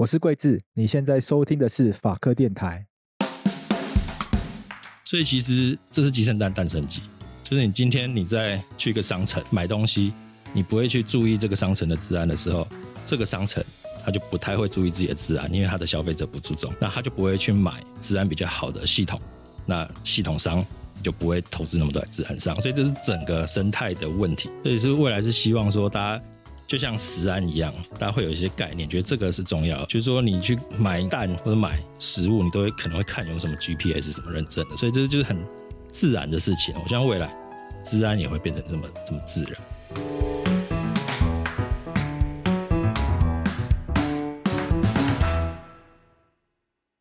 我是贵智，你现在收听的是法科电台。所以其实这是鸡生蛋，蛋生鸡，就是你今天你在去一个商城买东西，你不会去注意这个商城的治安的时候，这个商城他就不太会注意自己的治安，因为他的消费者不注重，那他就不会去买治安比较好的系统，那系统商就不会投资那么多在治安上，所以这是整个生态的问题。所以是未来是希望说大家。就像食安一样，大家会有一些概念，觉得这个是重要。就是说，你去买蛋或者买食物，你都会可能会看有什么 GPS 什么认证的，所以这就是很自然的事情。我相信未来，治安也会变成这么这么自然。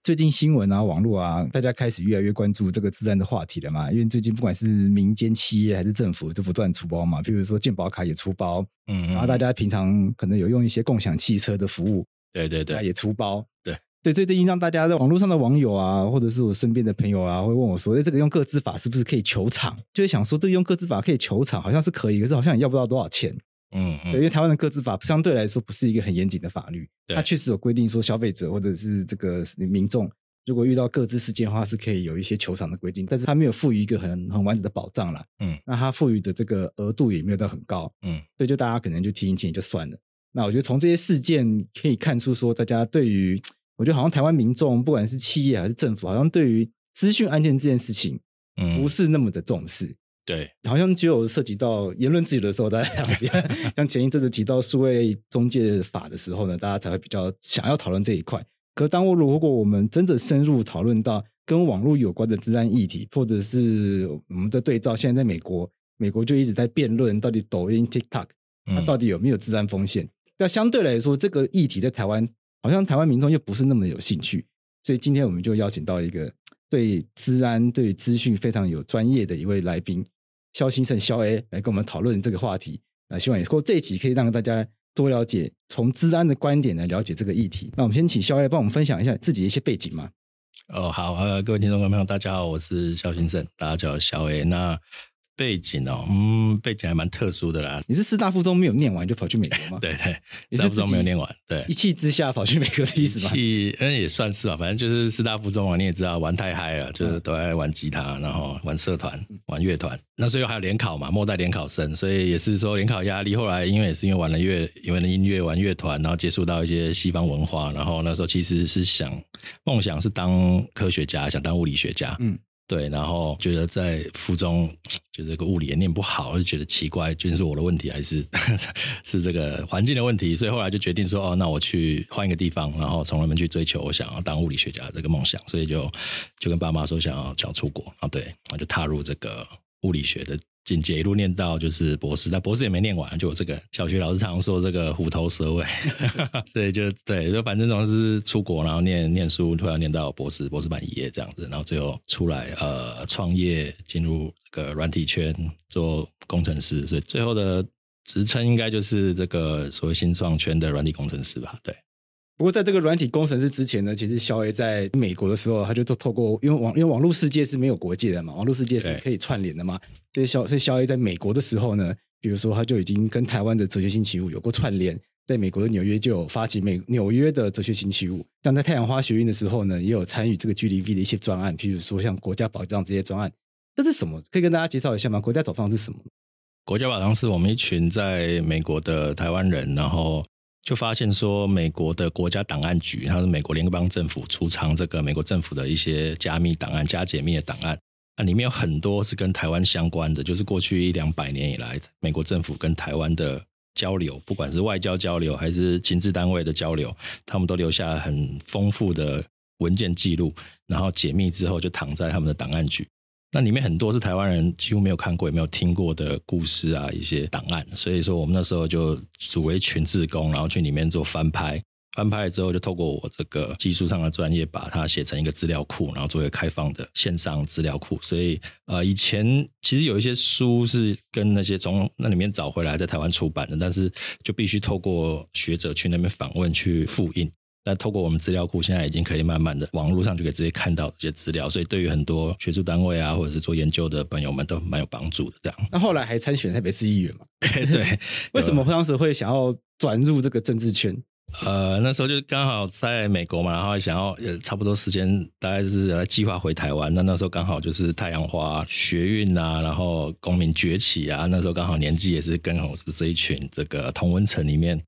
最近新闻啊，网络啊，大家开始越来越关注这个治安的话题了嘛？因为最近不管是民间企业还是政府，都不断出包嘛。譬如说健保卡也出包，嗯，然后大家平常可能有用一些共享汽车的服务，对对对，也出包，对对。最近让大家在网络上的网友啊，或者是我身边的朋友啊，会问我说：“哎，这个用个资法是不是可以求偿？”就会想说，这个用个资法可以求偿，好像是可以，可是好像也要不到多少钱。嗯，嗯，对，因为台湾的个资法相对来说不是一个很严谨的法律，对它确实有规定说消费者或者是这个民众如果遇到个资事件的话，是可以有一些求偿的规定，但是它没有赋予一个很很完整的保障啦。嗯，那它赋予的这个额度也没有到很高。嗯，所以就大家可能就听一听就算了。那我觉得从这些事件可以看出，说大家对于我觉得好像台湾民众不管是企业还是政府，好像对于资讯案件这件事情，嗯，不是那么的重视。嗯对，好像只有涉及到言论自由的时候，大家 像前一阵子提到数位中介法的时候呢，大家才会比较想要讨论这一块。可当我如果我们真的深入讨论到跟网络有关的治安议题，或者是我们的对照，现在在美国，美国就一直在辩论到底抖音、TikTok 它到底有没有治安风险。那、嗯、相对来说，这个议题在台湾好像台湾民众又不是那么有兴趣，所以今天我们就邀请到一个对治安、对资讯非常有专业的一位来宾。萧兴胜萧 A 来跟我们讨论这个话题，那希望以后这一集可以让大家多了解，从治安的观点来了解这个议题。那我们先请萧 A 帮我们分享一下自己的一些背景嘛。哦，好，呃，各位听众朋友，大家好，我是萧兴胜，大家叫我萧 A。那背景哦，嗯，背景还蛮特殊的啦。你是师大附中没有念完就跑去美国吗？对 对，师大附中没有念完，对，一气之下跑去美国的意思吗？一气，嗯，也算是吧，反正就是师大附中啊，你也知道，玩太嗨了，就是都爱玩吉他，然后玩社团、玩乐团。那时候还有联考嘛，末代联考生，所以也是说联考压力。后来因为也是因为玩了乐，因为音乐玩乐团，然后接触到一些西方文化，然后那时候其实是想梦想是当科学家，想当物理学家，嗯。对，然后觉得在附中，就这个物理也念不好，就觉得奇怪，究竟是我的问题还是 是这个环境的问题？所以后来就决定说，哦，那我去换一个地方，然后从那边去追求我想要当物理学家这个梦想，所以就就跟爸妈说想要想要出国啊，对，然后就踏入这个物理学的。紧接一路念到就是博士，但博士也没念完，就我这个小学老师常说这个虎头蛇尾，所以就对，就反正总是出国，然后念念书，突然念到博士，博士班毕业这样子，然后最后出来呃创业，进入这个软体圈做工程师，所以最后的职称应该就是这个所谓新创圈的软体工程师吧，对。不过，在这个软体工程师之前呢，其实萧 A 在美国的时候，他就都透过，因为网因为网络世界是没有国界的嘛，网络世界是可以串联的嘛。所以萧所以萧 A 在美国的时候呢，比如说他就已经跟台湾的哲学星期五有过串联，在美国的纽约就有发起美纽约的哲学星期五。像在太阳花学运的时候呢，也有参与这个 GDV 的一些专案，譬如说像国家保障这些专案。这是什么？可以跟大家介绍一下吗？国家宝藏是什么？国家宝藏是我们一群在美国的台湾人，然后。就发现说，美国的国家档案局，它是美国联邦政府储藏这个美国政府的一些加密档案、加解密的档案，那里面有很多是跟台湾相关的，就是过去一两百年以来，美国政府跟台湾的交流，不管是外交交流还是情治单位的交流，他们都留下了很丰富的文件记录，然后解密之后就躺在他们的档案局。那里面很多是台湾人几乎没有看过也没有听过的故事啊，一些档案，所以说我们那时候就组为群志工，然后去里面做翻拍，翻拍了之后就透过我这个技术上的专业，把它写成一个资料库，然后作为开放的线上资料库。所以呃，以前其实有一些书是跟那些从那里面找回来在台湾出版的，但是就必须透过学者去那边访问去复印。那透过我们资料库，现在已经可以慢慢的网络上就可以直接看到这些资料，所以对于很多学术单位啊，或者是做研究的朋友们都蛮有帮助的。这样，那后来还参选台北市议员嘛？对，为什么当时会想要转入这个政治圈？呃，那时候就刚好在美国嘛，然后想要呃差不多时间，大概是计划回台湾。那那时候刚好就是太阳花学运啊，然后公民崛起啊，那时候刚好年纪也是跟好是这一群这个同温层里面，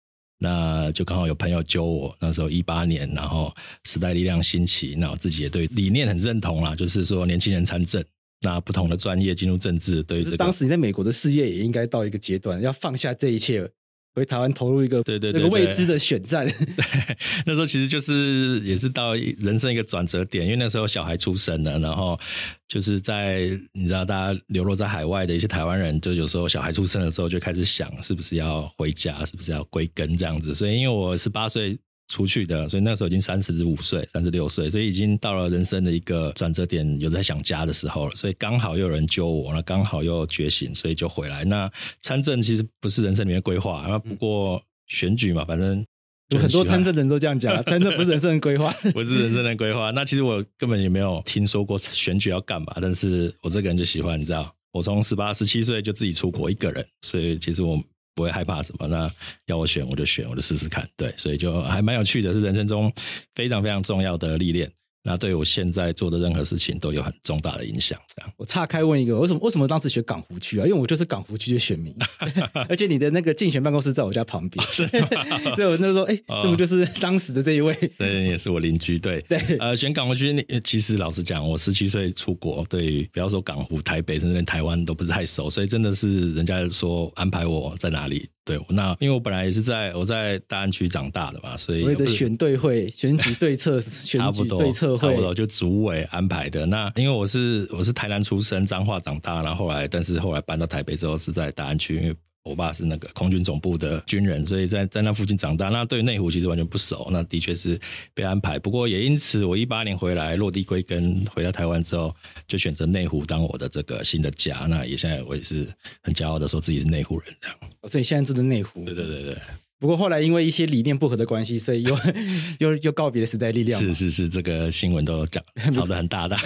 那就刚好有朋友揪我。那时候一八年，然后时代力量兴起，那我自己也对理念很认同啦，就是说年轻人参政，那不同的专业进入政治，对这个当时你在美国的事业也应该到一个阶段，要放下这一切。回台湾投入一个对对对，那个未知的选战，对，那时候其实就是也是到人生一个转折点，因为那时候小孩出生了，然后就是在你知道，大家流落在海外的一些台湾人，就有时候小孩出生的时候就开始想，是不是要回家，是不是要归根这样子。所以因为我十八岁。出去的，所以那时候已经三十五岁、三十六岁，所以已经到了人生的一个转折点，有在想家的时候了。所以刚好又有人揪我，那刚好又觉醒，所以就回来。那参政其实不是人生里面规划，那不过选举嘛，反正有很多参政人都这样讲，参政不是人生的规划，不是人生的规划。那其实我根本也没有听说过选举要干嘛，但是我这个人就喜欢，你知道，我从十八、十七岁就自己出国一个人，所以其实我。不会害怕什么，那要我选我就选，我就试试看。对，所以就还蛮有趣的，是人生中非常非常重要的历练。那对我现在做的任何事情都有很重大的影响。这样，我岔开问一个，为什么为什么当时选港湖区啊？因为我就是港湖区的选民，而且你的那个竞选办公室在我家旁边。对，我那时候哎，那不就是当时的这一位？对，也是我邻居。对对，呃，选港湖区，其实老实讲，我十七岁出国，对，不要说港湖、台北，甚至连台湾都不是太熟，所以真的是人家说安排我在哪里。对，那因为我本来也是在我在大安区长大的嘛，所以所谓的选对会、选举对策、选举对策会，差不多就组委安排的。那因为我是我是台南出生，彰化长大，然后后来但是后来搬到台北之后是在大安区，因为。我爸是那个空军总部的军人，所以在在那附近长大。那对内湖其实完全不熟，那的确是被安排。不过也因此，我一八年回来落地归根，回到台湾之后，就选择内湖当我的这个新的家。那也现在我也是很骄傲的说自己是内湖人这样。所以现在住的内湖。对对对对。不过后来因为一些理念不合的关系，所以又 又又告别了时代力量。是是是，这个新闻都讲 吵得很大的。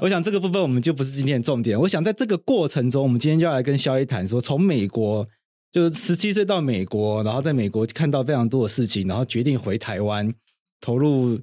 我想这个部分我们就不是今天的重点。我想在这个过程中，我们今天就要来跟肖一谈说，从美国就十七岁到美国，然后在美国看到非常多的事情，然后决定回台湾投入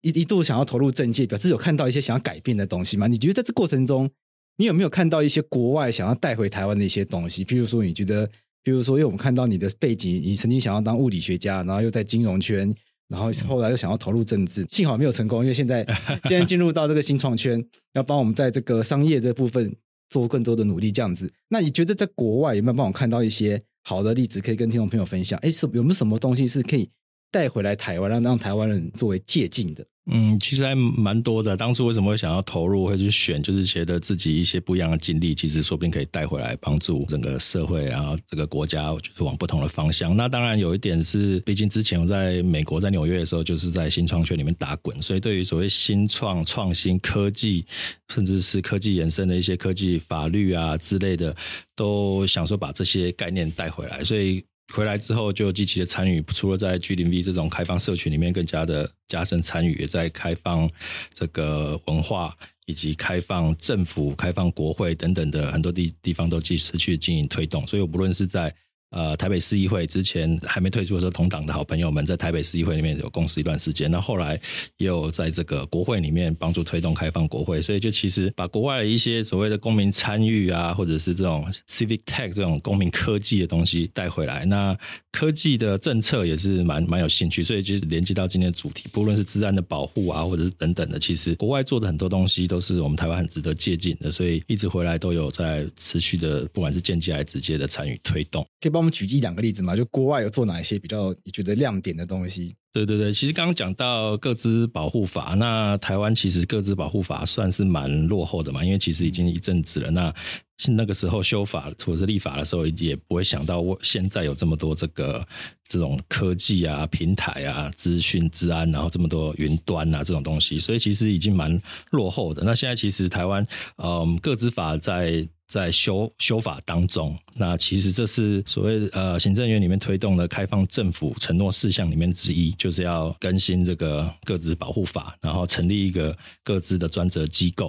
一一度想要投入政界，表示有看到一些想要改变的东西吗？你觉得在这过程中，你有没有看到一些国外想要带回台湾的一些东西？譬如说，你觉得？比如说，因为我们看到你的背景，你曾经想要当物理学家，然后又在金融圈，然后后来又想要投入政治，幸好没有成功。因为现在现在进入到这个新创圈，要帮我们在这个商业这部分做更多的努力，这样子。那你觉得在国外有没有帮我看到一些好的例子，可以跟听众朋友分享？哎，是有没有什么东西是可以带回来台湾，让让台湾人作为借鉴的？嗯，其实还蛮多的。当初为什么会想要投入，会去选，就是觉得自己一些不一样的经历，其实说不定可以带回来，帮助整个社会，然后这个国家就是往不同的方向。那当然有一点是，毕竟之前我在美国，在纽约的时候，就是在新创圈里面打滚，所以对于所谓新创、创新、科技，甚至是科技延伸的一些科技法律啊之类的，都想说把这些概念带回来，所以。回来之后就积极的参与，除了在 G0V 这种开放社群里面更加的加深参与，也在开放这个文化以及开放政府、开放国会等等的很多地地方都继续去经营推动。所以，我不论是在呃，台北市议会之前还没退出的时候，同党的好朋友们在台北市议会里面有共事一段时间。那后来也有在这个国会里面帮助推动开放国会，所以就其实把国外的一些所谓的公民参与啊，或者是这种 civic tech 这种公民科技的东西带回来。那科技的政策也是蛮蛮有兴趣，所以就连接到今天的主题，不论是治安的保护啊，或者是等等的，其实国外做的很多东西都是我们台湾很值得借鉴的。所以一直回来都有在持续的，不管是间接还是直接的参与推动。可以帮我们举一两个例子吗，就国外有做哪一些比较你觉得亮点的东西？对对对，其实刚刚讲到个资保护法，那台湾其实个资保护法算是蛮落后的嘛，因为其实已经一阵子了。那是那个时候修法或者是立法的时候，也不会想到我现在有这么多这个这种科技啊、平台啊、资讯、治安，然后这么多云端啊这种东西，所以其实已经蛮落后的。那现在其实台湾嗯个资法在。在修修法当中，那其实这是所谓呃行政院里面推动的开放政府承诺事项里面之一，就是要更新这个个资保护法，然后成立一个个资的专责机构。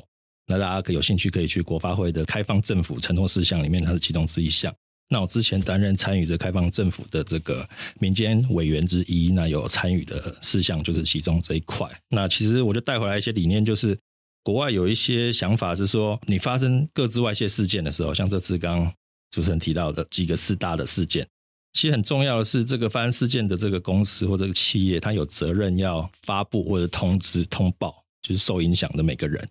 那大家可有兴趣可以去国发会的开放政府承诺事项里面，它是其中之一项。那我之前担任参与着开放政府的这个民间委员之一，那有参与的事项就是其中这一块。那其实我就带回来一些理念，就是国外有一些想法是说，你发生个资外泄事件的时候，像这次刚刚主持人提到的几个四大的事件，其实很重要的是，这个发生事件的这个公司或这个企业，它有责任要发布或者通知通报，就是受影响的每个人。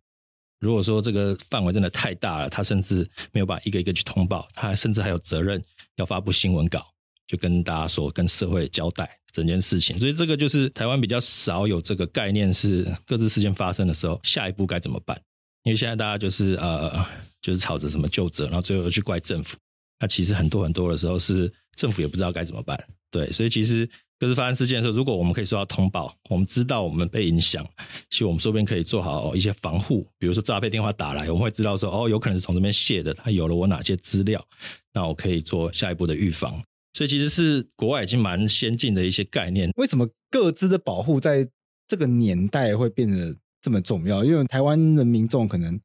如果说这个范围真的太大了，他甚至没有办法一个一个去通报，他甚至还有责任要发布新闻稿，就跟大家说，跟社会交代整件事情。所以这个就是台湾比较少有这个概念，是各自事件发生的时候，下一步该怎么办？因为现在大家就是呃，就是吵着什么就责，然后最后又去怪政府。那其实很多很多的时候是政府也不知道该怎么办。对，所以其实。各自发生事件的时候，如果我们可以收到通报，我们知道我们被影响，其实我们这边可以做好一些防护。比如说诈骗电话打来，我们会知道说，哦，有可能是从这边卸的，他有了我哪些资料，那我可以做下一步的预防。所以其实是国外已经蛮先进的一些概念。为什么各自的保护在这个年代会变得这么重要？因为台湾的民众可能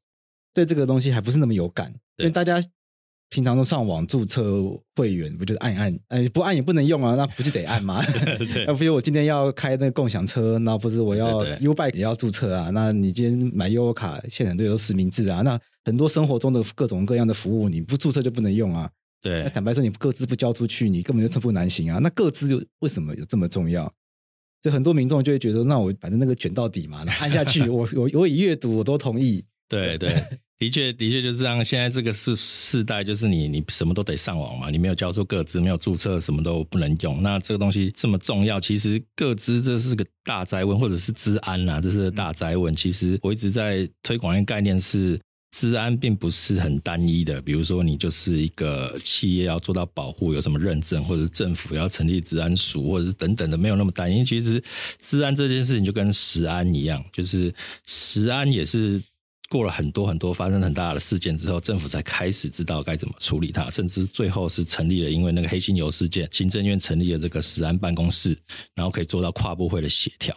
对这个东西还不是那么有感，因为大家。平常都上网注册会员，不就是按一按？哎，不按也不能用啊，那不就得按吗？那比如我今天要开那个共享车，那不是我要 U-Bike 也要注册啊？那你今天买悠游卡，现在都有实名制啊。那很多生活中的各种各样的服务，你不注册就不能用啊。对，那坦白说，你各自不交出去，你根本就寸步难行啊。那各自又为什么有这么重要？所以很多民众就会觉得，那我反正那个卷到底嘛，那按下去，我我我已阅读，我都同意。对对。的确，的确就是这样。现在这个是世代，就是你你什么都得上网嘛，你没有交出个资，没有注册，什么都不能用。那这个东西这么重要，其实个资这是个大灾问，或者是治安啊，这是个大灾问。其实我一直在推广一个概念是，治安并不是很单一的。比如说，你就是一个企业要做到保护，有什么认证，或者政府要成立治安署，或者是等等的，没有那么单一。其实治安这件事情就跟食安一样，就是食安也是。过了很多很多发生很大的事件之后，政府才开始知道该怎么处理它，甚至最后是成立了，因为那个黑心牛事件，行政院成立了这个食安办公室，然后可以做到跨部会的协调。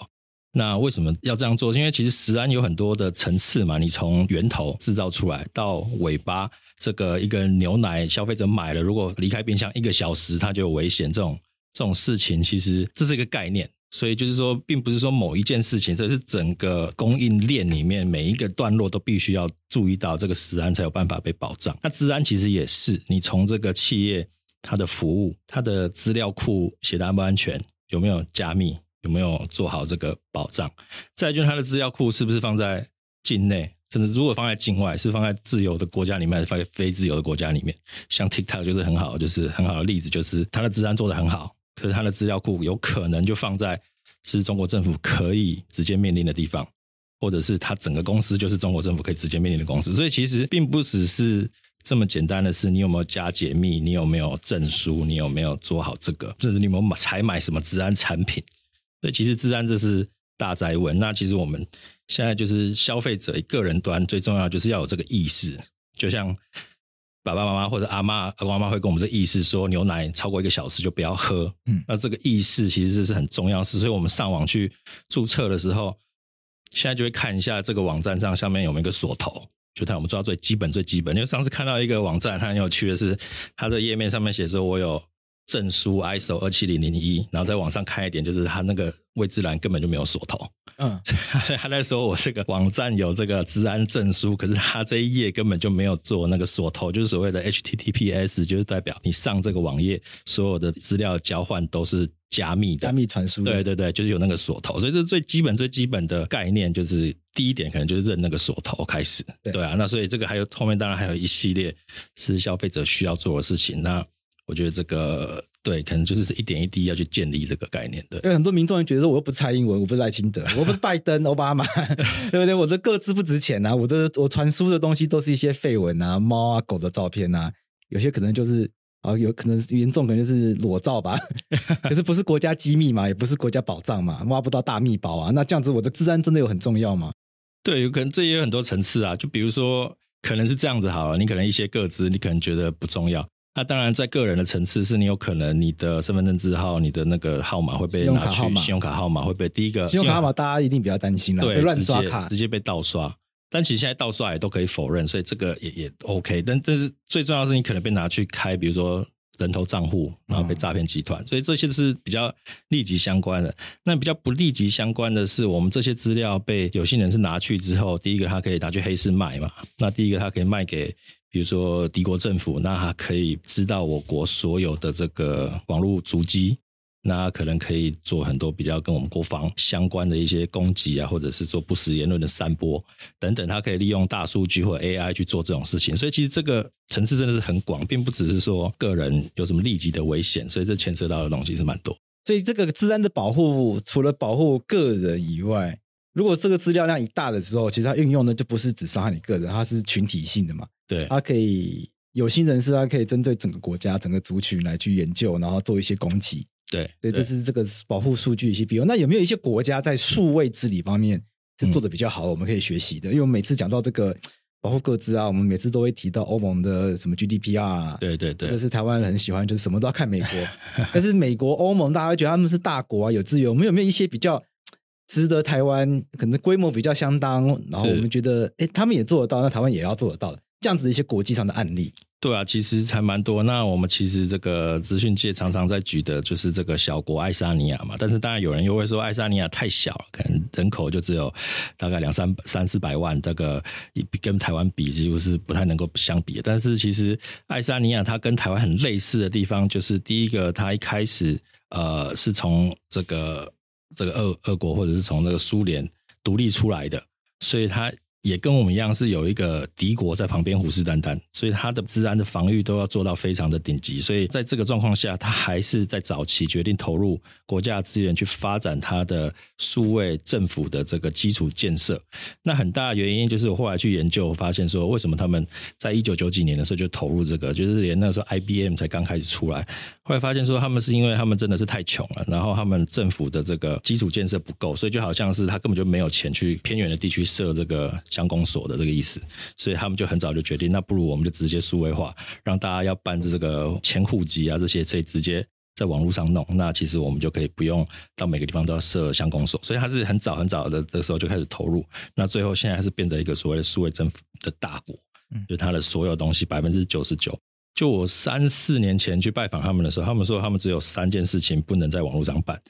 那为什么要这样做？因为其实食安有很多的层次嘛，你从源头制造出来到尾巴，这个一个牛奶消费者买了，如果离开冰箱一个小时，它就有危险。这种这种事情，其实这是一个概念。所以就是说，并不是说某一件事情，这是整个供应链里面每一个段落都必须要注意到这个食安，才有办法被保障。那治安其实也是，你从这个企业它的服务、它的资料库写的安不安全，有没有加密，有没有做好这个保障。再就是它的资料库是不是放在境内，甚至如果放在境外，是放在自由的国家里面，还是放在非自由的国家里面？像 TikTok 就是很好，就是很好的例子，就是它的治安做得很好。可是他的资料库有可能就放在是中国政府可以直接命令的地方，或者是他整个公司就是中国政府可以直接命令的公司，所以其实并不只是这么简单的事你有没有加解密，你有没有证书，你有没有做好这个，甚至你有没有买采买什么资安产品。所以其实资安这是大哉问。那其实我们现在就是消费者个人端最重要就是要有这个意识，就像。爸爸妈妈或者阿妈、阿公、阿妈会跟我们这意识说，牛奶超过一个小时就不要喝。嗯，那这个意识其实是很重要的事，所以我们上网去注册的时候，现在就会看一下这个网站上下面有没有一个锁头，就看我们做到最基本、最基本。因为上次看到一个网站，它很有趣的是，它的页面上面写说，我有证书 ISO 二七零零一，然后在网上看一点，就是它那个位置栏根本就没有锁头。嗯，他在说我这个网站有这个治安证书，可是他这一页根本就没有做那个锁头，就是所谓的 HTTPS，就是代表你上这个网页所有的资料交换都是加密的，加密传输。对对对，就是有那个锁头，所以这最基本最基本的概念，就是第一点可能就是认那个锁头开始。对，对啊，那所以这个还有后面当然还有一系列是消费者需要做的事情。那我觉得这个。对，可能就是是一点一滴要去建立这个概念的。因为很多民众觉得说，我又不蔡英文，我不是赖清德，我不是拜登、奥巴马，对不对？我这个资不值钱啊，我这我传输的东西都是一些废文啊、猫啊、狗的照片啊，有些可能就是啊，有可能严重可能就是裸照吧。可是不是国家机密嘛，也不是国家宝藏嘛，挖不到大密宝啊。那这样子，我的治安真的有很重要吗？对，有可能这也有很多层次啊。就比如说，可能是这样子好了，你可能一些个资，你可能觉得不重要。那当然，在个人的层次，是你有可能你的身份证字号、你的那个号码会被拿去，信用卡号码会被第一个信用卡号码，大家一定比较担心了，对，乱刷卡直接被盗刷。但其实现在盗刷也都可以否认，所以这个也也 OK。但但是最重要的是，你可能被拿去开，比如说人头账户，然后被诈骗集团，所以这些是比较立即相关的。那比较不立即相关的是，我们这些资料被有心人是拿去之后，第一个他可以拿去黑市卖嘛，那第一个他可以卖给。比如说敌国政府，那他可以知道我国所有的这个网络足迹，那可能可以做很多比较跟我们国防相关的一些攻击啊，或者是做不实言论的散播等等，他可以利用大数据或 AI 去做这种事情。所以其实这个层次真的是很广，并不只是说个人有什么立即的危险，所以这牵涉到的东西是蛮多。所以这个治安的保护，除了保护个人以外，如果这个资料量一大的时候，其实它运用的就不是只伤害你个人，它是群体性的嘛。对，它可以有心人士，他可以针对整个国家、整个族群来去研究，然后做一些攻击。对，对，这是这个保护数据一些比如，那有没有一些国家在数位治理方面是做的比较好，我们可以学习的？因为我们每次讲到这个保护各自啊，我们每次都会提到欧盟的什么 GDPR 啊，对对对，这是台湾人很喜欢，就是什么都要看美国。但是美国、欧盟，大家会觉得他们是大国啊，有自由。我们有没有一些比较值得台湾可能规模比较相当，然后我们觉得，哎，他们也做得到，那台湾也要做得到的？这样子的一些国际上的案例，对啊，其实还蛮多。那我们其实这个资讯界常常在举的就是这个小国爱沙尼亚嘛。但是当然有人又会说爱沙尼亚太小了，可能人口就只有大概两三三四百万，这个跟台湾比几乎是不太能够相比。但是其实爱沙尼亚它跟台湾很类似的地方，就是第一个它一开始呃是从这个这个俄俄国或者是从那个苏联独立出来的，所以它。也跟我们一样是有一个敌国在旁边虎视眈眈，所以他的治安的防御都要做到非常的顶级。所以在这个状况下，他还是在早期决定投入国家资源去发展他的数位政府的这个基础建设。那很大的原因就是我后来去研究，发现说为什么他们在一九九几年的时候就投入这个，就是连那时候 IBM 才刚开始出来，后来发现说他们是因为他们真的是太穷了，然后他们政府的这个基础建设不够，所以就好像是他根本就没有钱去偏远的地区设这个。乡公所的这个意思，所以他们就很早就决定，那不如我们就直接数位化，让大家要办这个迁户籍啊这些，可以直接在网络上弄。那其实我们就可以不用到每个地方都要设乡公所，所以他是很早很早的的时候就开始投入。那最后现在还是变成一个所谓的数位政府的大国，就他的所有东西百分之九十九。就我三四年前去拜访他们的时候，他们说他们只有三件事情不能在网络上办。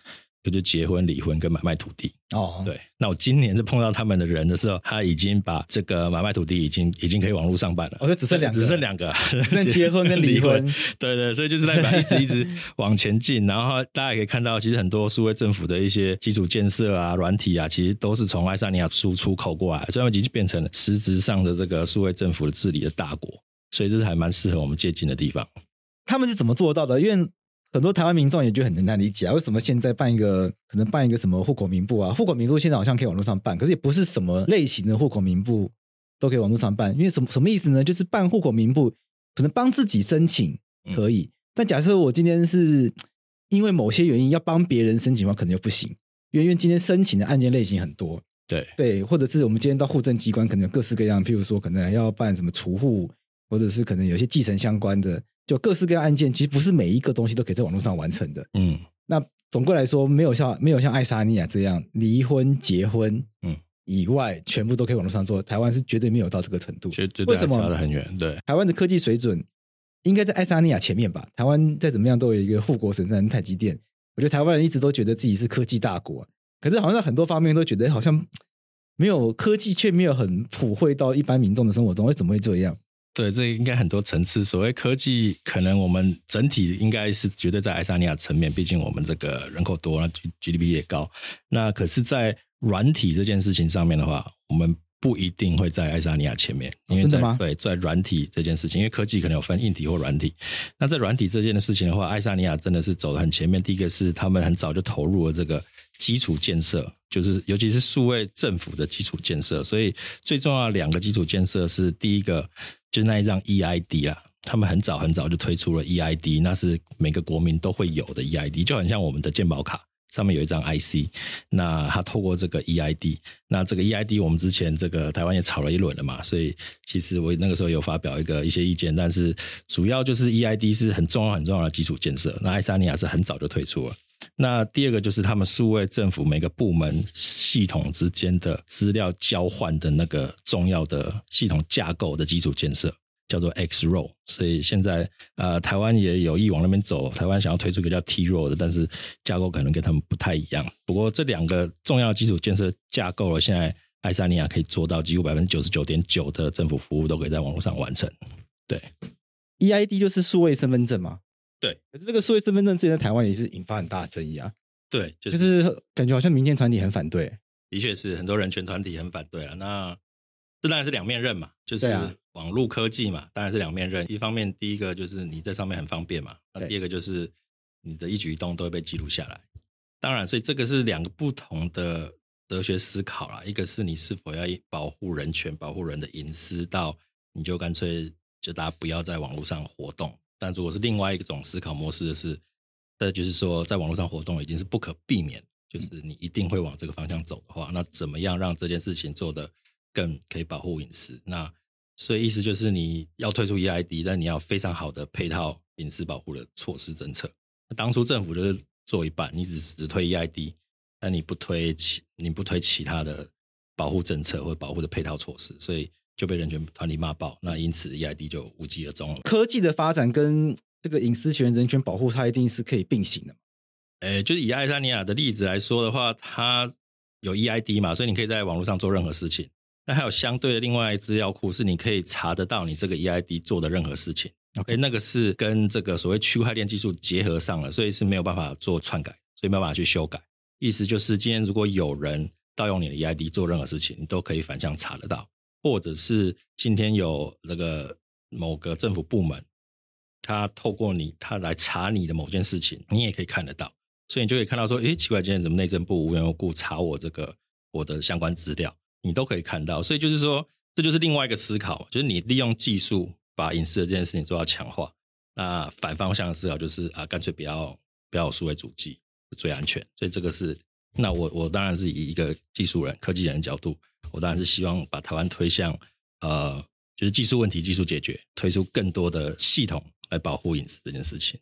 就结婚、离婚跟买卖土地哦，对。那我今年就碰到他们的人的时候，他已经把这个买卖土地已经已经可以网络上办了。哦，就只剩两，只剩两个，那结婚跟离婚。对对，所以就是代表一直 一直往前进。然后大家也可以看到，其实很多数位政府的一些基础建设啊、软体啊，其实都是从爱沙尼亚输出口过来，所以已经变成了实质上的这个数位政府的治理的大国。所以这是还蛮适合我们借鉴的地方。他们是怎么做到的？因为很多台湾民众也觉得很难理解啊，为什么现在办一个可能办一个什么户口名簿啊？户口名簿现在好像可以网络上办，可是也不是什么类型的户口名簿都可以网络上办。因为什么什么意思呢？就是办户口名簿可能帮自己申请可以，嗯、但假设我今天是因为某些原因要帮别人申请的话，可能就不行。因为因为今天申请的案件类型很多，对对，或者是我们今天到户政机关，可能有各式各样，譬如说可能要办什么除户，或者是可能有些继承相关的。就各式各样案件，其实不是每一个东西都可以在网络上完成的。嗯，那总归来说，没有像没有像爱沙尼亚这样离婚、结婚，嗯，以外，嗯、全部都可以网络上做。台湾是绝对没有到这个程度，绝对差得很远。对，台湾的科技水准应该在爱沙尼亚前面吧？台湾再怎么样都有一个护国神山台积电。我觉得台湾人一直都觉得自己是科技大国，可是好像在很多方面都觉得好像没有科技，却没有很普惠到一般民众的生活中。为什么会这样？对，这应该很多层次。所谓科技，可能我们整体应该是绝对在爱沙尼亚层面，毕竟我们这个人口多，那 GDP 也高。那可是，在软体这件事情上面的话，我们不一定会在爱沙尼亚前面。因为在？对，在软体这件事情，因为科技可能有分硬体或软体。那在软体这件事情的话，爱沙尼亚真的是走的很前面。第一个是他们很早就投入了这个基础建设，就是尤其是数位政府的基础建设。所以最重要的两个基础建设是第一个。就那一张 EID 啦，他们很早很早就推出了 EID，那是每个国民都会有的 EID，就很像我们的健保卡上面有一张 IC。那他透过这个 EID，那这个 EID 我们之前这个台湾也炒了一轮了嘛，所以其实我那个时候有发表一个一些意见，但是主要就是 EID 是很重要很重要的基础建设。那爱沙尼亚是很早就推出了。那第二个就是他们数位政府每个部门系统之间的资料交换的那个重要的系统架构的基础建设，叫做 X Road，所以现在呃台湾也有意往那边走，台湾想要推出一个叫 T Road 的，但是架构可能跟他们不太一样。不过这两个重要基础建设架构了，现在爱沙尼亚可以做到几乎百分之九十九点九的政府服务都可以在网络上完成。对，EID 就是数位身份证嘛？对，可是这个数位身份证之前在台湾也是引发很大的争议啊。对，就是、就是感觉好像民间团体很反对。的确是很多人权团体很反对了。那这当然是两面刃嘛，就是网络科技嘛，当然是两面刃。一方面，第一个就是你在上面很方便嘛，那第二个就是你的一举一动都会被记录下来。当然，所以这个是两个不同的哲学思考啦。一个是你是否要保护人权、保护人的隐私，到你就干脆就大家不要在网络上活动。但如果是另外一种思考模式的是，这就是说在网络上活动已经是不可避免，就是你一定会往这个方向走的话，那怎么样让这件事情做得更可以保护隐私，那所以意思就是你要推出 EID，但你要非常好的配套隐私保护的措施政策。当初政府就是做一半，你只只推 EID，但你不推其你不推其他的保护政策或保护的配套措施，所以就被人权团体骂爆。那因此 EID 就无疾而终了。科技的发展跟这个隐私权、人权保护，它一定是可以并行的。诶，就是以爱沙尼亚的例子来说的话，它有 EID 嘛，所以你可以在网络上做任何事情。那还有相对的另外资料库，是你可以查得到你这个 EID 做的任何事情。OK，那个是跟这个所谓区块链技术结合上了，所以是没有办法做篡改，所以没有办法去修改。意思就是，今天如果有人盗用你的 EID 做任何事情，你都可以反向查得到。或者是今天有那个某个政府部门，他透过你，他来查你的某件事情，你也可以看得到。所以你就可以看到说，诶，奇怪，今天怎么内政部无缘无故查我这个我的相关资料？你都可以看到，所以就是说，这就是另外一个思考，就是你利用技术把隐私的这件事情做到强化。那反方向的思考就是啊，干脆不要不要有数位主机最安全。所以这个是，那我我当然是以一个技术人、科技人的角度，我当然是希望把台湾推向呃，就是技术问题技术解决，推出更多的系统来保护隐私这件事情。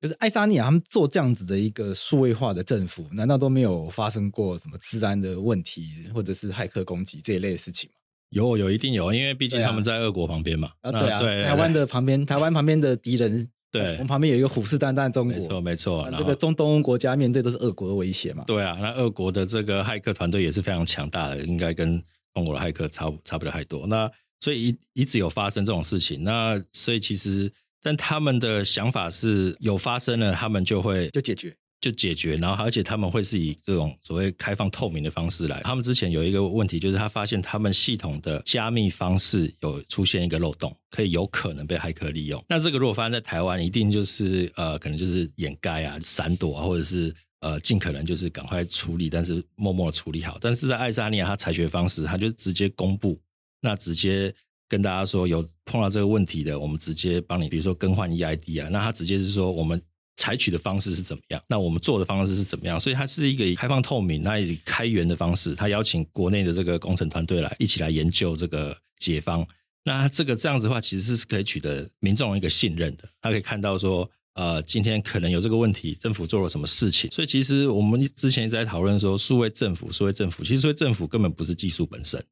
可是爱沙尼亚他们做这样子的一个数位化的政府，难道都没有发生过什么治安的问题，或者是骇客攻击这一类的事情吗？有，有一定有，因为毕竟他们在俄国旁边嘛。啊，对啊，对台湾的旁边，台湾旁边的敌人，对，我们旁边有一个虎视眈眈中国，没错，没错。这个中东国家面对都是俄国的威胁嘛。对啊，那俄国的这个骇客团队也是非常强大的，应该跟中国的骇客差差不了太多。那所以一一直有发生这种事情，那所以其实。但他们的想法是有发生了，他们就会就解决，就解决。然后，而且他们会是以这种所谓开放透明的方式来。他们之前有一个问题，就是他发现他们系统的加密方式有出现一个漏洞，可以有可能被骇客利用。那这个如果发生在台湾，一定就是呃，可能就是掩盖啊、闪躲啊，或者是呃，尽可能就是赶快处理，但是默默的处理好。但是在爱沙尼亚，他采取的方式，他就直接公布，那直接。跟大家说，有碰到这个问题的，我们直接帮你，比如说更换 EID 啊，那他直接是说我们采取的方式是怎么样，那我们做的方式是怎么样，所以它是一个以开放透明、那以开源的方式，他邀请国内的这个工程团队来一起来研究这个解方。那这个这样子的话，其实是可以取得民众一个信任的，他可以看到说，呃，今天可能有这个问题，政府做了什么事情。所以其实我们之前一直在讨论说，数位政府，数位政府，其实数位政府根本不是技术本身。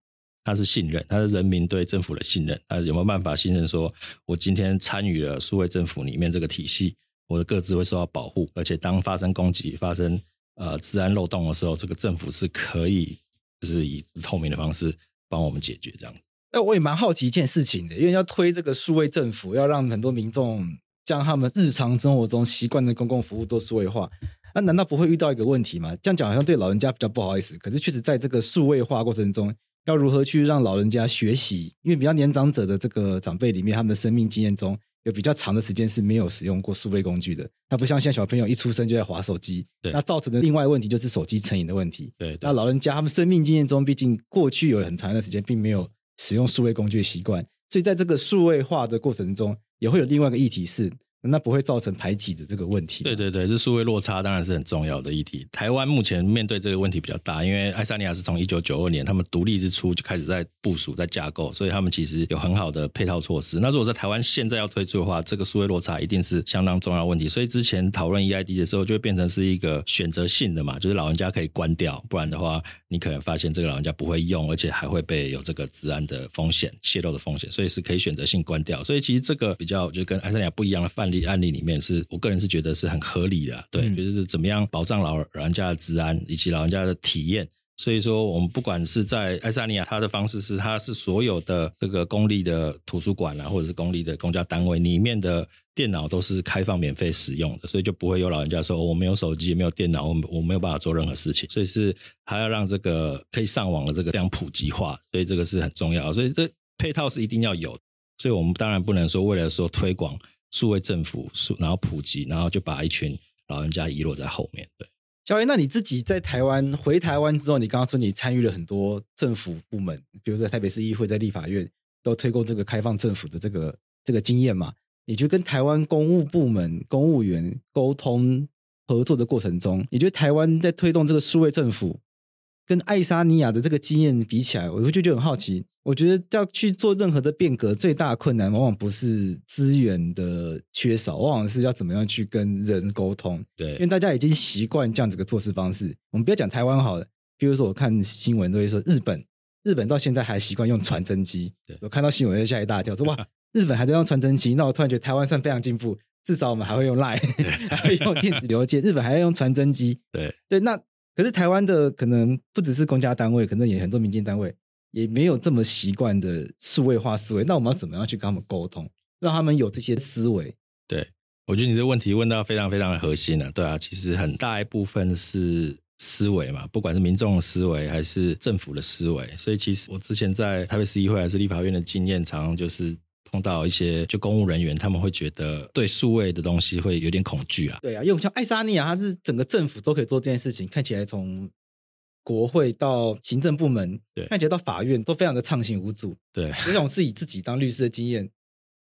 他是信任，他是人民对政府的信任。他有没有办法信任说，我今天参与了数位政府里面这个体系，我的各自会受到保护，而且当发生攻击、发生呃治安漏洞的时候，这个政府是可以就是以透明的方式帮我们解决这样子。哎，我也蛮好奇一件事情的，因为要推这个数位政府，要让很多民众将他们日常生活中习惯的公共服务都数位化，那难道不会遇到一个问题吗？这样讲好像对老人家比较不好意思，可是确实在这个数位化过程中。要如何去让老人家学习？因为比较年长者的这个长辈里面，他们的生命经验中有比较长的时间是没有使用过数位工具的。他不像现在小朋友一出生就在划手机，那造成的另外问题就是手机成瘾的问题。对，对，那老人家他们生命经验中，毕竟过去有很长一段时间并没有使用数位工具的习惯，所以在这个数位化的过程中，也会有另外一个议题是，那不会造成排挤的这个问题。对对对，这数位落差当然是很重要的议题。台湾目前面对这个问题比较大，因为爱沙尼亚是从一九九二年他们独立之初就开始在部署、在架构，所以他们其实有很好的配套措施。那如果在台湾现在要推出的话，这个数位落差一定是相当重要问题。所以之前讨论 EID 的时候，就会变成是一个选择性的嘛，就是老人家可以关掉，不然的话，你可能发现这个老人家不会用，而且还会被有这个治安的风险、泄露的风险，所以是可以选择性关掉。所以其实这个比较就跟爱沙尼亚不一样的范例案例里面是。是我个人是觉得是很合理的，对，就是怎么样保障老人家的治安以及老人家的体验。所以说，我们不管是在爱沙尼亚，它的方式是，它是所有的这个公立的图书馆啊，或者是公立的公家单位里面的电脑都是开放免费使用的，所以就不会有老人家说我没有手机，也没有电脑，我我没有办法做任何事情。所以是还要让这个可以上网的这个非常普及化，所以这个是很重要。所以这配套是一定要有。所以我们当然不能说为了说推广。数位政府，数然后普及，然后就把一群老人家遗落在后面。对，小伟，那你自己在台湾回台湾之后，你刚刚说你参与了很多政府部门，比如说在台北市议会、在立法院都推过这个开放政府的这个这个经验嘛？你就跟台湾公务部门公务员沟通合作的过程中，你觉得台湾在推动这个数位政府？跟爱沙尼亚的这个经验比起来，我就觉得很好奇。我觉得要去做任何的变革，最大的困难往往不是资源的缺少，往往是要怎么样去跟人沟通。对，因为大家已经习惯这样子的做事方式。我们不要讲台湾好了，比如说我看新闻都会说日本，日本到现在还习惯用传真机。对，我看到新闻就吓一大跳，说哇，日本还在用传真机。那我突然觉得台湾算非常进步，至少我们还会用 Line，还会用电子邮件。日本还要用传真机。对对，那。可是台湾的可能不只是公家单位，可能也很多民间单位也没有这么习惯的数位化思维。那我们要怎么样去跟他们沟通，让他们有这些思维？对，我觉得你这问题问到非常非常的核心了。对啊，其实很大一部分是思维嘛，不管是民众的思维还是政府的思维。所以其实我之前在台北市议会还是立法院的经验，常常就是。碰到一些就公务人员，他们会觉得对数位的东西会有点恐惧啊。对啊，因为像爱沙尼亚，它是整个政府都可以做这件事情，看起来从国会到行政部门，对，看起来到法院都非常的畅行无阻。对，就像我自己自己当律师的经验，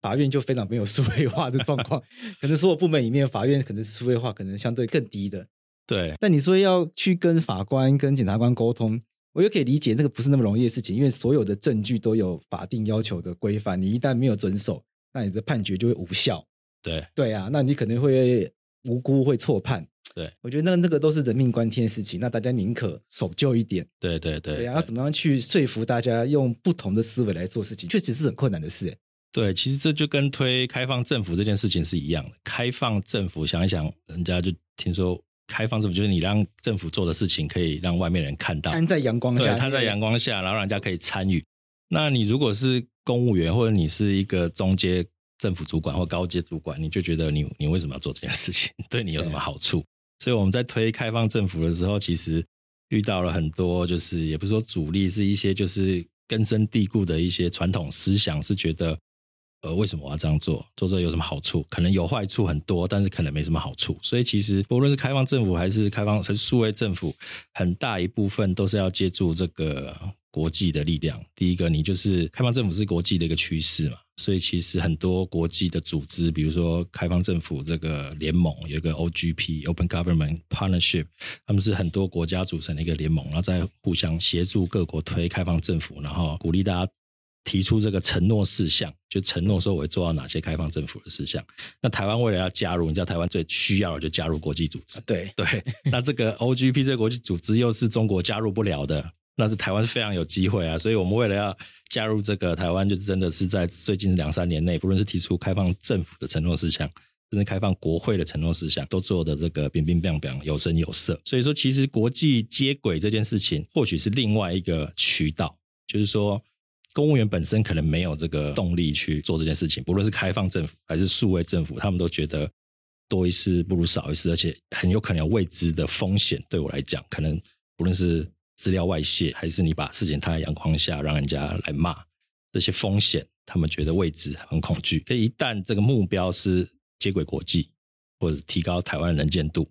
法院就非常没有数位化的状况，可能所有部门里面，法院可能数位化可能相对更低的。对，但你说要去跟法官、跟检察官沟通。我也可以理解那个不是那么容易的事情，因为所有的证据都有法定要求的规范，你一旦没有遵守，那你的判决就会无效。对对啊，那你可能会无辜会错判。对，我觉得那那个都是人命关天的事情，那大家宁可守旧一点。对对对，对啊，要怎么样去说服大家用不同的思维来做事情，确实是很困难的事。对，其实这就跟推开放政府这件事情是一样的。开放政府，想一想，人家就听说。开放政府就是你让政府做的事情可以让外面人看到，摊在阳光下，摊在阳光下，然后人家可以参与。那你如果是公务员，或者你是一个中阶政府主管或高阶主管，你就觉得你你为什么要做这件事情？对你有什么好处？所以我们在推开放政府的时候，其实遇到了很多，就是也不是说阻力，是一些就是根深蒂固的一些传统思想，是觉得。呃，为什么我要这样做？做这有什么好处？可能有坏处很多，但是可能没什么好处。所以其实无论是开放政府还是开放成数位政府，很大一部分都是要借助这个国际的力量。第一个，你就是开放政府是国际的一个趋势嘛，所以其实很多国际的组织，比如说开放政府这个联盟，有一个 OGP（Open Government Partnership），他们是很多国家组成的一个联盟，然后再互相协助各国推开放政府，然后鼓励大家。提出这个承诺事项，就承诺说我会做到哪些开放政府的事项。那台湾为了要加入，你知道台湾最需要的就加入国际组织。对对，那这个 OGP 这个国际组织又是中国加入不了的，那是台湾非常有机会啊。所以我们为了要加入这个，台湾就真的是在最近两三年内，不论是提出开放政府的承诺事项，甚至开放国会的承诺事项，都做的这个乒乒乓乓，有声有色。所以说，其实国际接轨这件事情，或许是另外一个渠道，就是说。公务员本身可能没有这个动力去做这件事情，不论是开放政府还是数位政府，他们都觉得多一事不如少一事，而且很有可能有未知的风险。对我来讲，可能不论是资料外泄，还是你把事情摊在阳光下让人家来骂，这些风险，他们觉得未知很恐惧。所以一旦这个目标是接轨国际或者提高台湾的能见度，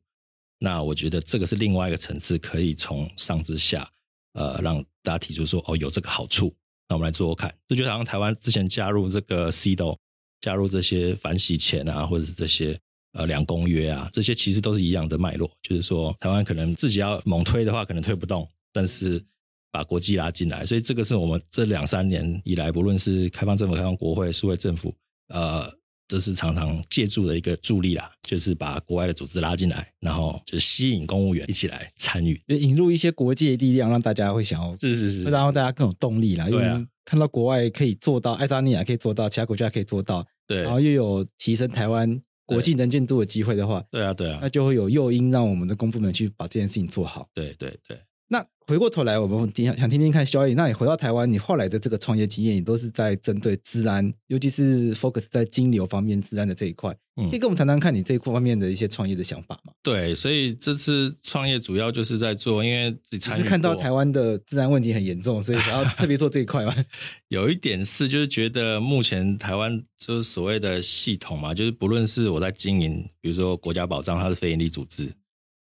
那我觉得这个是另外一个层次，可以从上至下，呃，让大家提出说，哦，有这个好处。那我们来做做看，这就好像台湾之前加入这个 CEDAW，加入这些反洗钱啊，或者是这些呃两公约啊，这些其实都是一样的脉络，就是说台湾可能自己要猛推的话，可能推不动，但是把国际拉进来，所以这个是我们这两三年以来，不论是开放政府、开放国会、数位政府，呃。这是常常借助的一个助力啦，就是把国外的组织拉进来，然后就是吸引公务员一起来参与，就引入一些国际的力量，让大家会想要，是是是，然后大家更有动力啦。因为看到国外可以做到，爱沙尼亚可以做到，其他国家可以做到，对，然后又有提升台湾国际能见度的机会的话，对啊对啊，那就会有诱因让我们的公部门去把这件事情做好。对对对。那回过头来，我们听想听听看，肖毅，那你回到台湾，你后来的这个创业经验，你都是在针对治安，尤其是 focus 在金流方面治安的这一块，嗯，可以跟我们谈谈看你这一块方面的一些创业的想法吗？对，所以这次创业主要就是在做，因为只是看到台湾的治安问题很严重，所以想要特别做这一块嘛？有一点是，就是觉得目前台湾就是所谓的系统嘛，就是不论是我在经营，比如说国家保障，它是非营利组织。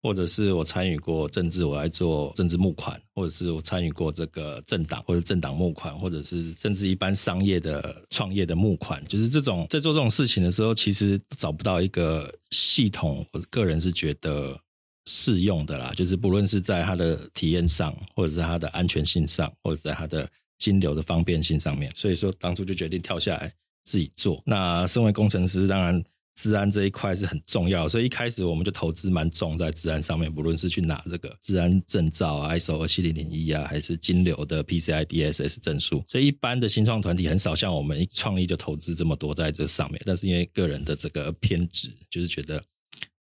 或者是我参与过政治，我来做政治募款；或者是我参与过这个政党或者政党募款，或者是甚至一般商业的创业的募款，就是这种在做这种事情的时候，其实找不到一个系统。我个人是觉得适用的啦，就是不论是在它的体验上，或者是它的安全性上，或者在它的金流的方便性上面，所以说当初就决定跳下来自己做。那身为工程师，当然。治安这一块是很重要，所以一开始我们就投资蛮重在治安上面，不论是去拿这个治安证照啊，ISO 二七零零一啊，还是金流的 PCI DSS 证书。所以一般的新创团体很少像我们一创立就投资这么多在这上面。但是因为个人的这个偏执，就是觉得，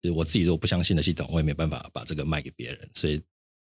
就是我自己如果不相信的系统，我也没办法把这个卖给别人。所以，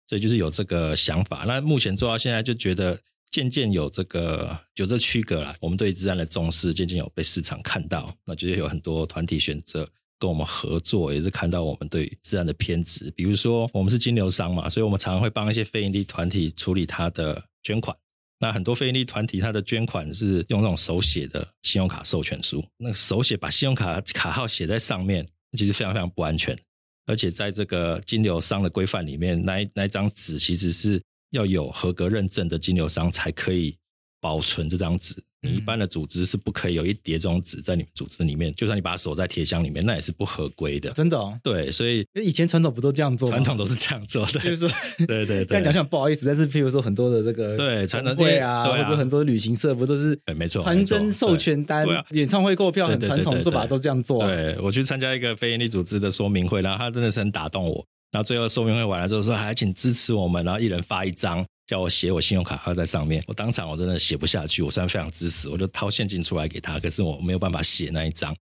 所以就是有这个想法。那目前做到现在，就觉得。渐渐有这个有这区隔了，我们对资安的重视渐渐有被市场看到，那就是有很多团体选择跟我们合作，也是看到我们对资安的偏执。比如说，我们是金流商嘛，所以我们常常会帮一些非营利团体处理他的捐款。那很多非营利团体他的捐款是用那种手写的信用卡授权书，那个手写把信用卡卡号写在上面，其实非常非常不安全，而且在这个金流商的规范里面，那一那一张纸其实是。要有合格认证的金流商才可以保存这张纸。你一般的组织是不可以有一叠这种纸在你们组织里面，就算你把它锁在铁箱里面，那也是不合规的。真的哦？对，所以以前传统不都这样做？传统都是这样做的。就是说，对对对，讲讲不好意思，但是譬如说很多的这个对传统会啊，或者很多旅行社不都是没错传真授权单、演唱会购票很传统做法都这样做。对，我去参加一个非营利组织的说明会，然后他真的是很打动我。然后最后说明会完了之后说，还请支持我们，然后一人发一张。叫我写我信用卡号在上面，我当场我真的写不下去，我虽然非常支持，我就掏现金出来给他，可是我没有办法写那一张。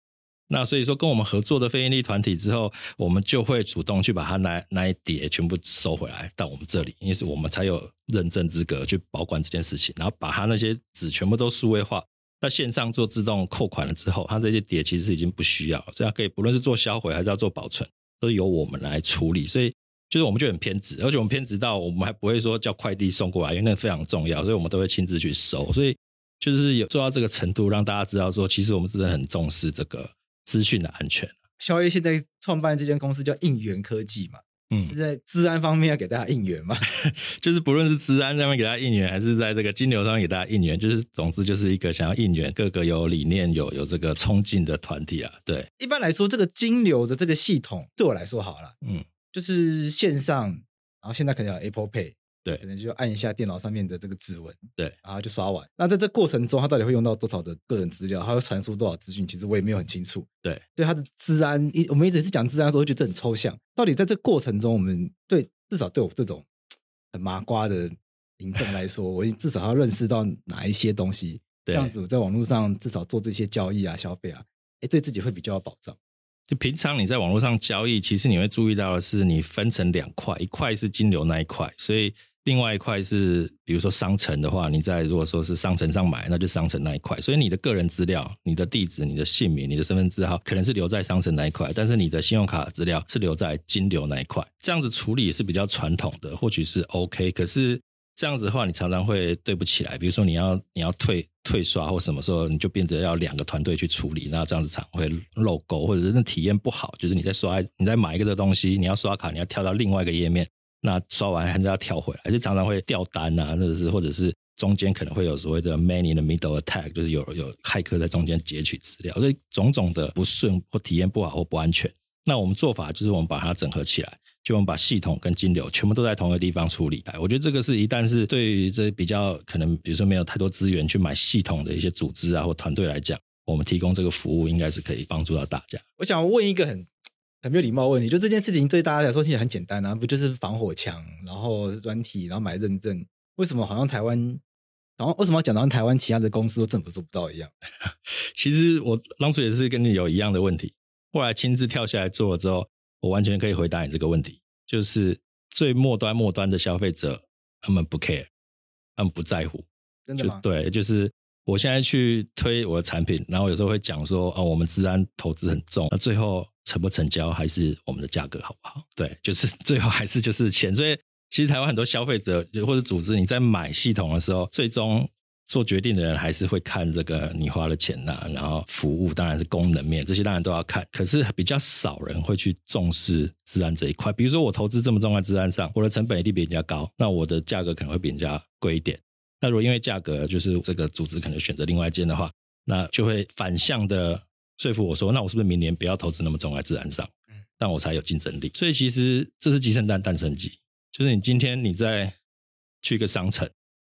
那所以说跟我们合作的非营利团体之后，我们就会主动去把它那那一叠全部收回来到我们这里，因为是我们才有认证资格去保管这件事情，然后把它那些纸全部都数位化，在线上做自动扣款了之后，它这些叠其实已经不需要，所以它可以不论是做销毁还是要做保存，都由我们来处理，所以。就是我们就很偏执，而且我们偏执到我们还不会说叫快递送过来，因为那非常重要，所以我们都会亲自去收。所以就是有做到这个程度，让大家知道说，其实我们真的很重视这个资讯的安全。萧烨现在创办这间公司叫应援科技嘛，嗯，在治安方面要给大家应援嘛，就是不论是治安上面给大家应援，还是在这个金流上面给大家应援，就是总之就是一个想要应援各个有理念、有有这个冲劲的团体啊。对，一般来说，这个金流的这个系统对我来说好了，嗯。就是线上，然后现在可能有 Apple Pay，对，可能就按一下电脑上面的这个指纹，对，然后就刷完。那在这过程中，他到底会用到多少的个人资料？他会传输多少资讯？其实我也没有很清楚。对，对他的治安，一我们一直是讲治安的时候，会觉得很抽象。到底在这过程中，我们对至少对我这种很麻瓜的民众来说，我至少要认识到哪一些东西，对这样子我在网络上至少做这些交易啊、消费啊，哎，对自己会比较有保障。就平常你在网络上交易，其实你会注意到的是，你分成两块，一块是金流那一块，所以另外一块是，比如说商城的话，你在如果说是商城上买，那就商城那一块。所以你的个人资料、你的地址、你的姓名、你的身份证号，可能是留在商城那一块，但是你的信用卡资料是留在金流那一块。这样子处理是比较传统的，或许是 OK，可是。这样子的话，你常常会对不起来。比如说，你要你要退退刷或什么时候，你就变得要两个团队去处理，那这样子常会漏勾，或者是那体验不好。就是你在刷，你在买一个这东西，你要刷卡，你要跳到另外一个页面，那刷完还是要跳回来，就常常会掉单啊，或者是或者是中间可能会有所谓的 man in the middle attack，就是有有骇客在中间截取资料，所以种种的不顺或体验不好或不安全。那我们做法就是我们把它整合起来，就我们把系统跟金流全部都在同一个地方处理。哎，我觉得这个是一旦是对于这比较可能，比如说没有太多资源去买系统的一些组织啊或团队来讲，我们提供这个服务应该是可以帮助到大家。我想问一个很很没有礼貌的问题，就这件事情对大家来说其实很简单啊，不就是防火墙，然后软体，然后买认证？为什么好像台湾？然后为什么要讲到台湾其他的公司都政府做不到一样？其实我当初也是跟你有一样的问题，后来亲自跳下来做了之后，我完全可以回答你这个问题，就是最末端末端的消费者，他们不 care，他们不在乎，真的吗？对，就是我现在去推我的产品，然后有时候会讲说，哦，我们资安投资很重，那最后成不成交还是我们的价格好不好？对，就是 最后还是就是钱，所以。其实台湾很多消费者或者组织，你在买系统的时候，最终做决定的人还是会看这个你花了钱呐、然后服务当然是功能面，这些当然都要看。可是比较少人会去重视资安这一块。比如说我投资这么重在资安上，我的成本一定比人家高，那我的价格可能会比人家贵一点。那如果因为价格就是这个组织可能选择另外一间的话，那就会反向的说服我说，那我是不是明年不要投资那么重在资安上，但我才有竞争力。所以其实这是鸡生蛋，蛋生鸡。就是你今天你在去一个商城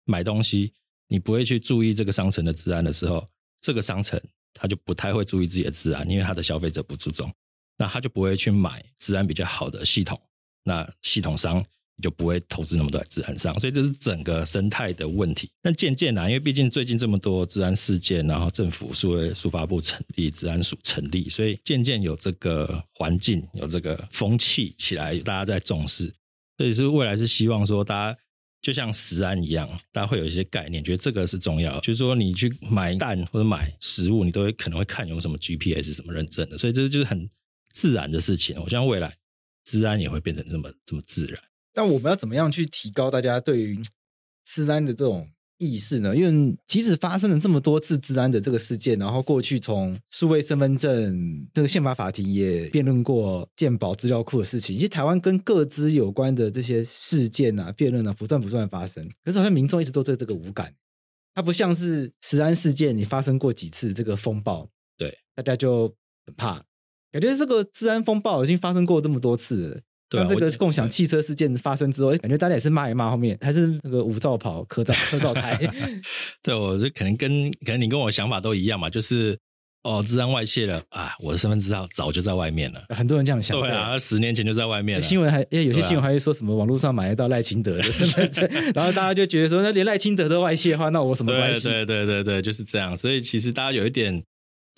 买东西，你不会去注意这个商城的治安的时候，这个商城他就不太会注意自己的治安，因为他的消费者不注重，那他就不会去买治安比较好的系统，那系统商就不会投资那么多在资安上，所以这是整个生态的问题。但渐渐啊，因为毕竟最近这么多治安事件，然后政府数位数发部成立，治安署成立，所以渐渐有这个环境，有这个风气起来，大家在重视。所以是未来是希望说，大家就像食安一样，大家会有一些概念，觉得这个是重要。就是说，你去买蛋或者买食物，你都会可能会看有什么 GPS 什么认证的。所以这就是很自然的事情。我相信未来治安也会变成这么这么自然。但我们要怎么样去提高大家对于治安的这种？意识呢？因为即使发生了这么多次治安的这个事件，然后过去从数位身份证这个宪法法庭也辩论过健保资料库的事情，其实台湾跟各资有关的这些事件啊、辩论啊，不断不断发生。可是好像民众一直都对这个无感，它不像是食安事件，你发生过几次这个风暴，对大家就很怕，感觉这个治安风暴已经发生过这么多次了。当这个共享汽车事件发生之后，感觉大家也是骂一骂，后面还是那个无照跑、可照、车照开。对，我就可能跟可能你跟我想法都一样嘛，就是哦，资安外泄了啊，我的身份证号早就在外面了。很多人这样想。对啊，十年前就在外面了。新闻还因为有些新闻还会说什么网络上买得到赖清德的身份证，然后大家就觉得说，那连赖清德都外泄的话，那我什么关系？对对对对，就是这样。所以其实大家有一点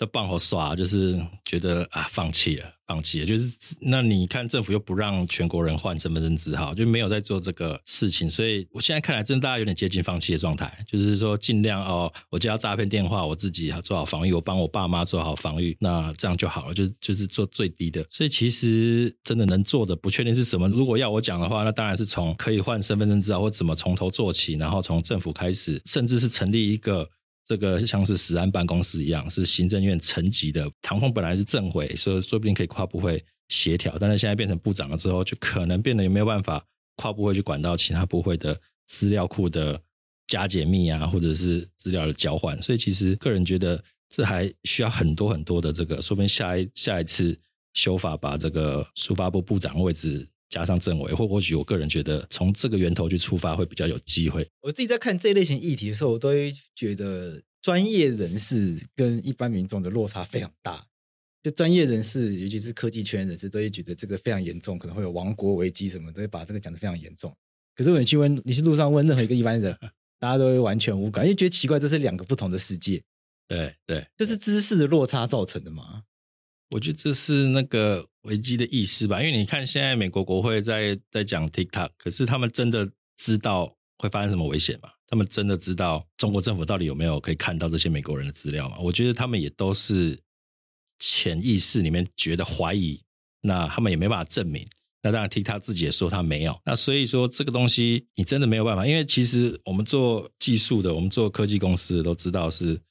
棒好耍，就是觉得啊，放弃了。放弃了，就是那你看政府又不让全国人换身份证字号，就没有在做这个事情，所以我现在看来，真的大家有点接近放弃的状态，就是说尽量哦，我接到诈骗电话，我自己要做好防御，我帮我爸妈做好防御，那这样就好了，就就是做最低的。所以其实真的能做的不确定是什么。如果要我讲的话，那当然是从可以换身份证字号，或怎么从头做起，然后从政府开始，甚至是成立一个。这个像是食安办公室一样，是行政院层级的。唐凤本来是政委，所以说不定可以跨部会协调，但是现在变成部长了之后，就可能变得也没有办法跨部会去管到其他部会的资料库的加解密啊，或者是资料的交换。所以其实个人觉得这还需要很多很多的这个，说不定下一下一次修法，把这个书发部部长位置。加上政委，或或许我个人觉得，从这个源头去出发会比较有机会。我自己在看这一类型议题的时候，我都会觉得专业人士跟一般民众的落差非常大。就专业人士，尤其是科技圈人士，都会觉得这个非常严重，可能会有亡国危机什么，都会把这个讲得非常严重。可是我你去问，你去路上问任何一个一般人，大家都会完全无感，因为觉得奇怪，这是两个不同的世界。对对，这是知识的落差造成的吗？我觉得这是那个危机的意思吧，因为你看现在美国国会在在讲 TikTok，可是他们真的知道会发生什么危险吗？他们真的知道中国政府到底有没有可以看到这些美国人的资料吗？我觉得他们也都是潜意识里面觉得怀疑，那他们也没办法证明。那当然 TikTok 自己也说他没有。那所以说这个东西你真的没有办法，因为其实我们做技术的，我们做科技公司的都知道是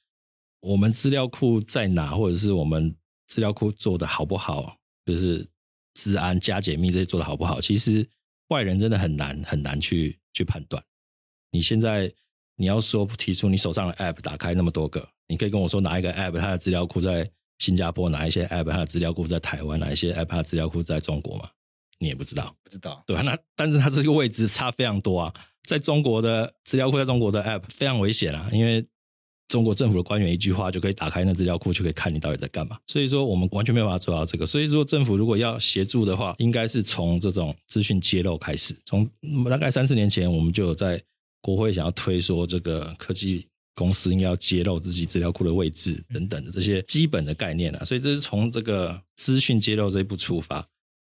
我们资料库在哪，或者是我们。资料库做的好不好，就是治安加解密这些做的好不好，其实外人真的很难很难去去判断。你现在你要说提出你手上的 App 打开那么多个，你可以跟我说哪一个 App 它的资料库在新加坡，哪一些 App 它的资料库在台湾，哪一些 App 它的资料库在中国吗？你也不知道，不知道。对，那但是它这个位置差非常多啊，在中国的资料库，在中国的 App 非常危险啊，因为中国政府的官员一句话就可以打开那资料库，就可以看你到底在干嘛。所以说，我们完全没有办法做到这个。所以说，政府如果要协助的话，应该是从这种资讯揭露开始。从大概三四年前，我们就有在国会想要推说，这个科技公司应该要揭露自己资料库的位置等等的这些基本的概念啊。所以这是从这个资讯揭露这一步出发。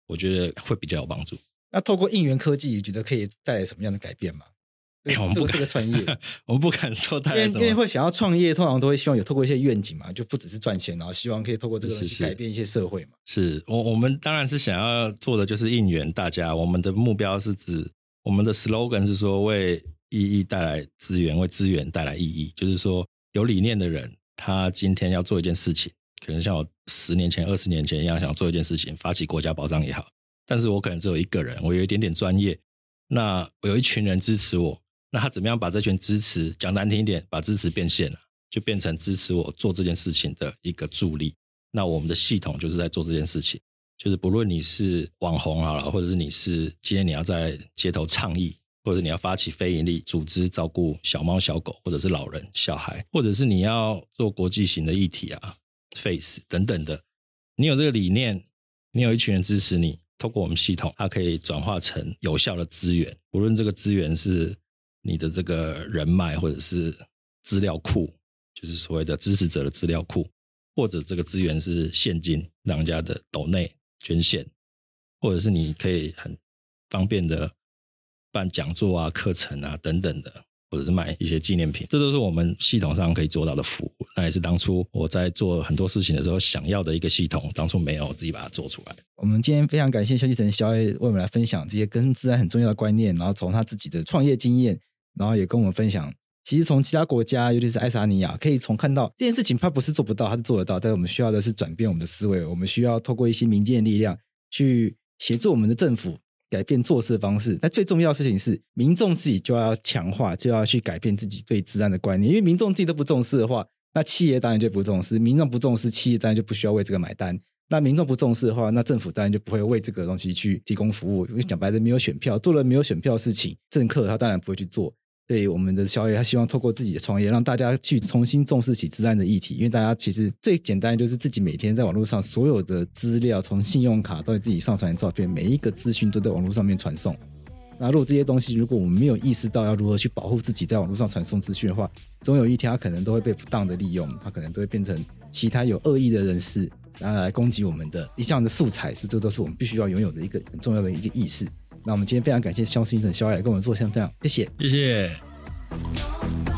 我觉得会比较有帮助。那透过应援科技，你觉得可以带来什么样的改变吗？欸、我们不这个创业，我们不敢说带来什么。因为会想要创业，通常都会希望有透过一些愿景嘛，就不只是赚钱，然后希望可以透过这个东西改变一些社会嘛。是，是，是我我们当然是想要做的就是应援大家。我们的目标是指我们的 slogan 是说为意义带来资源，为资源带来意义。就是说有理念的人，他今天要做一件事情。可能像我十年前、二十年前一样，想做一件事情，发起国家保障也好。但是我可能只有一个人，我有一点点专业，那我有一群人支持我，那他怎么样把这群支持讲难听一点，把支持变现了，就变成支持我做这件事情的一个助力。那我们的系统就是在做这件事情，就是不论你是网红好了，或者是你是今天你要在街头倡议，或者你要发起非营利组织照顾小猫小狗，或者是老人小孩，或者是你要做国际型的议题啊。Face 等等的，你有这个理念，你有一群人支持你，透过我们系统，它可以转化成有效的资源。无论这个资源是你的这个人脉，或者是资料库，就是所谓的支持者的资料库，或者这个资源是现金，让人家的抖内捐献，或者是你可以很方便的办讲座啊、课程啊等等的。或者是买一些纪念品，这都是我们系统上可以做到的服务。那也是当初我在做很多事情的时候想要的一个系统，当初没有，自己把它做出来。我们今天非常感谢萧继承萧 A 为我们来分享这些跟自然很重要的观念，然后从他自己的创业经验，然后也跟我们分享，其实从其他国家，尤其是爱沙尼亚，可以从看到这件事情，他不是做不到，他是做得到，但是我们需要的是转变我们的思维，我们需要透过一些民间的力量去协助我们的政府。改变做事的方式，但最重要的事情是，民众自己就要强化，就要去改变自己对治安的观念。因为民众自己都不重视的话，那企业当然就不重视；民众不重视，企业当然就不需要为这个买单。那民众不重视的话，那政府当然就不会为这个东西去提供服务。因为讲白了，没有选票，做了没有选票的事情，政客他当然不会去做。对我们的萧 A，他希望透过自己的创业，让大家去重新重视起治安的议题。因为大家其实最简单就是自己每天在网络上所有的资料，从信用卡到自己上传的照片，每一个资讯都在网络上面传送。那如果这些东西，如果我们没有意识到要如何去保护自己在网络上传送资讯的话，总有一天他可能都会被不当的利用，他可能都会变成其他有恶意的人士，然后来攻击我们的一项的素材。是，这都是我们必须要拥有的一个很重要的一个意识。那我们今天非常感谢肖先生、肖爱来跟我们做分享，谢谢，谢谢。